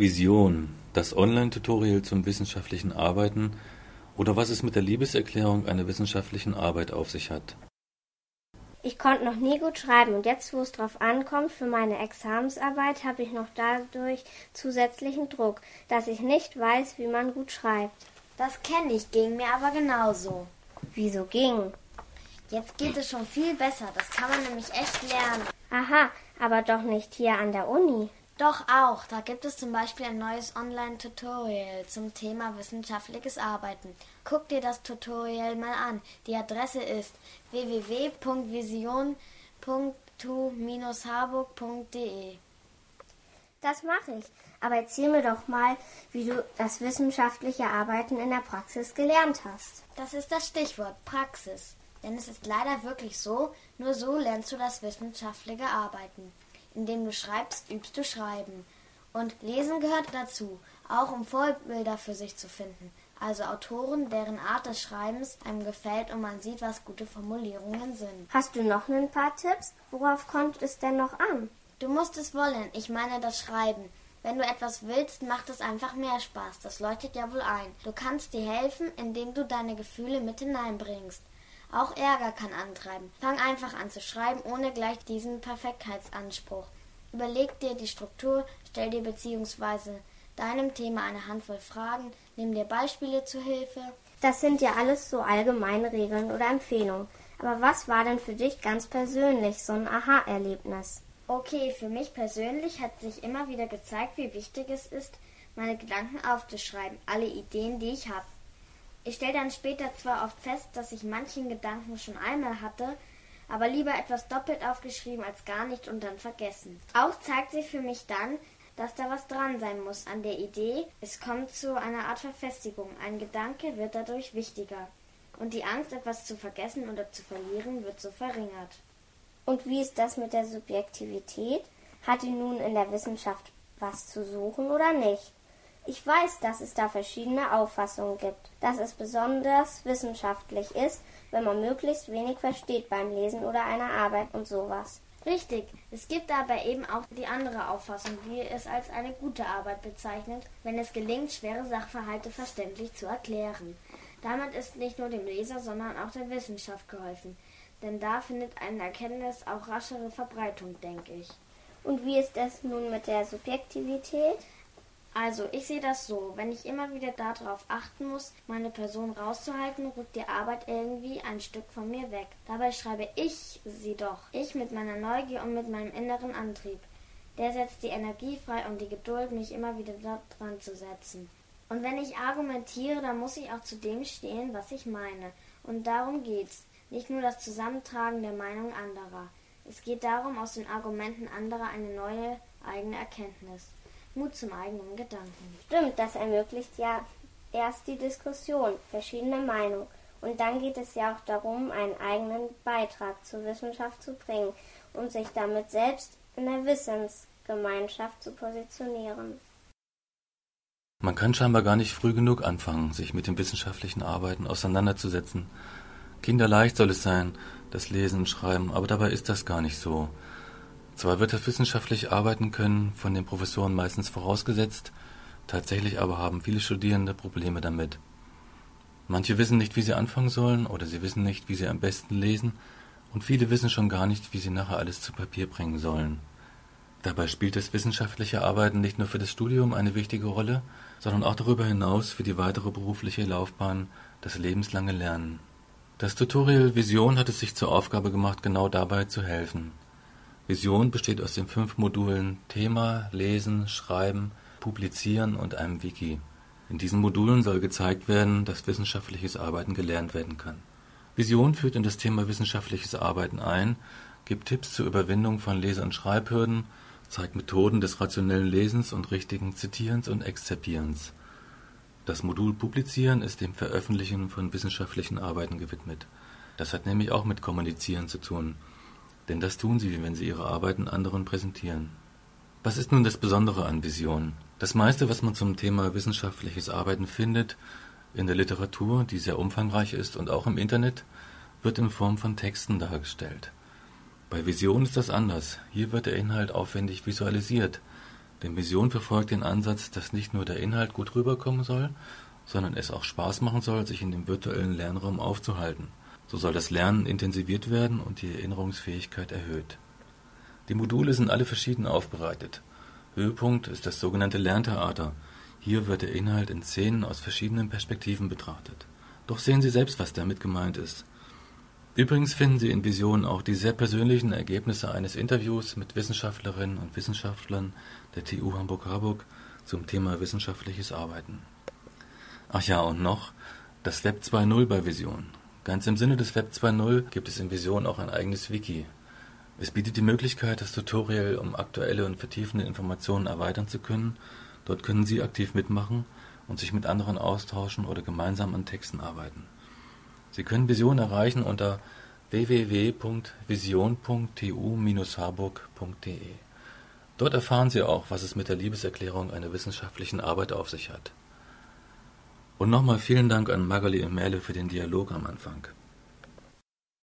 Vision, das Online-Tutorial zum wissenschaftlichen Arbeiten oder was es mit der Liebeserklärung einer wissenschaftlichen Arbeit auf sich hat. Ich konnte noch nie gut schreiben und jetzt, wo es drauf ankommt, für meine Examensarbeit habe ich noch dadurch zusätzlichen Druck, dass ich nicht weiß, wie man gut schreibt. Das kenne ich, ging mir aber genauso. Wieso ging? Jetzt geht es schon viel besser, das kann man nämlich echt lernen. Aha, aber doch nicht hier an der Uni. Doch auch. Da gibt es zum Beispiel ein neues Online-Tutorial zum Thema wissenschaftliches Arbeiten. Guck dir das Tutorial mal an. Die Adresse ist www.vision.tu-harburg.de. Das mache ich. Aber erzähl mir doch mal, wie du das wissenschaftliche Arbeiten in der Praxis gelernt hast. Das ist das Stichwort Praxis. Denn es ist leider wirklich so, nur so lernst du das wissenschaftliche Arbeiten. Indem du schreibst, übst du Schreiben. Und Lesen gehört dazu, auch um Vorbilder für sich zu finden. Also Autoren, deren Art des Schreibens einem gefällt und man sieht, was gute Formulierungen sind. Hast du noch ein paar Tipps? Worauf kommt es denn noch an? Du musst es wollen, ich meine das Schreiben. Wenn du etwas willst, macht es einfach mehr Spaß, das leuchtet ja wohl ein. Du kannst dir helfen, indem du deine Gefühle mit hineinbringst. Auch Ärger kann antreiben. Fang einfach an zu schreiben, ohne gleich diesen Perfektheitsanspruch. Überleg dir die Struktur, stell dir bzw. deinem Thema eine Handvoll Fragen, nimm dir Beispiele zu Hilfe. Das sind ja alles so allgemeine Regeln oder Empfehlungen. Aber was war denn für dich ganz persönlich so ein Aha-Erlebnis? Okay, für mich persönlich hat sich immer wieder gezeigt, wie wichtig es ist, meine Gedanken aufzuschreiben, alle Ideen, die ich habe. Ich stelle dann später zwar oft fest, dass ich manchen Gedanken schon einmal hatte, aber lieber etwas doppelt aufgeschrieben als gar nicht und dann vergessen. Auch zeigt sich für mich dann, dass da was dran sein muss an der Idee. Es kommt zu einer Art Verfestigung. Ein Gedanke wird dadurch wichtiger. Und die Angst, etwas zu vergessen oder zu verlieren, wird so verringert. Und wie ist das mit der Subjektivität? Hat die nun in der Wissenschaft was zu suchen oder nicht? Ich weiß, dass es da verschiedene Auffassungen gibt, dass es besonders wissenschaftlich ist, wenn man möglichst wenig versteht beim Lesen oder einer Arbeit und sowas. Richtig, es gibt aber eben auch die andere Auffassung, die es als eine gute Arbeit bezeichnet, wenn es gelingt, schwere Sachverhalte verständlich zu erklären. Damit ist nicht nur dem Leser, sondern auch der Wissenschaft geholfen, denn da findet eine Erkenntnis auch raschere Verbreitung, denke ich. Und wie ist es nun mit der Subjektivität? Also, ich sehe das so, wenn ich immer wieder darauf achten muss, meine Person rauszuhalten, rückt die Arbeit irgendwie ein Stück von mir weg. Dabei schreibe ich sie doch. Ich mit meiner Neugier und mit meinem inneren Antrieb. Der setzt die Energie frei und die Geduld, mich immer wieder dran zu setzen. Und wenn ich argumentiere, dann muss ich auch zu dem stehen, was ich meine. Und darum geht's. Nicht nur das Zusammentragen der Meinung anderer. Es geht darum, aus den Argumenten anderer eine neue eigene Erkenntnis Mut zum eigenen Gedanken. Stimmt, das ermöglicht ja erst die Diskussion, verschiedene Meinungen. Und dann geht es ja auch darum, einen eigenen Beitrag zur Wissenschaft zu bringen und sich damit selbst in der Wissensgemeinschaft zu positionieren. Man kann scheinbar gar nicht früh genug anfangen, sich mit dem wissenschaftlichen Arbeiten auseinanderzusetzen. Kinderleicht soll es sein, das Lesen und Schreiben, aber dabei ist das gar nicht so. Zwar wird das wissenschaftlich Arbeiten können von den Professoren meistens vorausgesetzt, tatsächlich aber haben viele Studierende Probleme damit. Manche wissen nicht, wie sie anfangen sollen, oder sie wissen nicht, wie sie am besten lesen, und viele wissen schon gar nicht, wie sie nachher alles zu Papier bringen sollen. Dabei spielt das wissenschaftliche Arbeiten nicht nur für das Studium eine wichtige Rolle, sondern auch darüber hinaus für die weitere berufliche Laufbahn, das lebenslange Lernen. Das Tutorial Vision hat es sich zur Aufgabe gemacht, genau dabei zu helfen. Vision besteht aus den fünf Modulen Thema, Lesen, Schreiben, Publizieren und einem Wiki. In diesen Modulen soll gezeigt werden, dass wissenschaftliches Arbeiten gelernt werden kann. Vision führt in das Thema wissenschaftliches Arbeiten ein, gibt Tipps zur Überwindung von Lese- und Schreibhürden, zeigt Methoden des rationellen Lesens und richtigen Zitierens und Exzerpierens. Das Modul Publizieren ist dem Veröffentlichen von wissenschaftlichen Arbeiten gewidmet. Das hat nämlich auch mit Kommunizieren zu tun denn das tun sie, wenn sie ihre Arbeiten anderen präsentieren. Was ist nun das Besondere an Vision? Das meiste, was man zum Thema wissenschaftliches Arbeiten findet, in der Literatur, die sehr umfangreich ist und auch im Internet, wird in Form von Texten dargestellt. Bei Vision ist das anders. Hier wird der Inhalt aufwendig visualisiert. Denn Vision verfolgt den Ansatz, dass nicht nur der Inhalt gut rüberkommen soll, sondern es auch Spaß machen soll, sich in dem virtuellen Lernraum aufzuhalten. So soll das Lernen intensiviert werden und die Erinnerungsfähigkeit erhöht. Die Module sind alle verschieden aufbereitet. Höhepunkt ist das sogenannte Lerntheater. Hier wird der Inhalt in Szenen aus verschiedenen Perspektiven betrachtet. Doch sehen Sie selbst, was damit gemeint ist. Übrigens finden Sie in Visionen auch die sehr persönlichen Ergebnisse eines Interviews mit Wissenschaftlerinnen und Wissenschaftlern der TU Hamburg-Harburg zum Thema wissenschaftliches Arbeiten. Ach ja, und noch das Web 2.0 bei Vision. Ganz im Sinne des Web 2.0 gibt es in Vision auch ein eigenes Wiki. Es bietet die Möglichkeit, das Tutorial um aktuelle und vertiefende Informationen erweitern zu können. Dort können Sie aktiv mitmachen und sich mit anderen austauschen oder gemeinsam an Texten arbeiten. Sie können Vision erreichen unter www.vision.tu-harburg.de. Dort erfahren Sie auch, was es mit der Liebeserklärung einer wissenschaftlichen Arbeit auf sich hat. Und nochmal vielen Dank an Magali Merle für den Dialog am Anfang.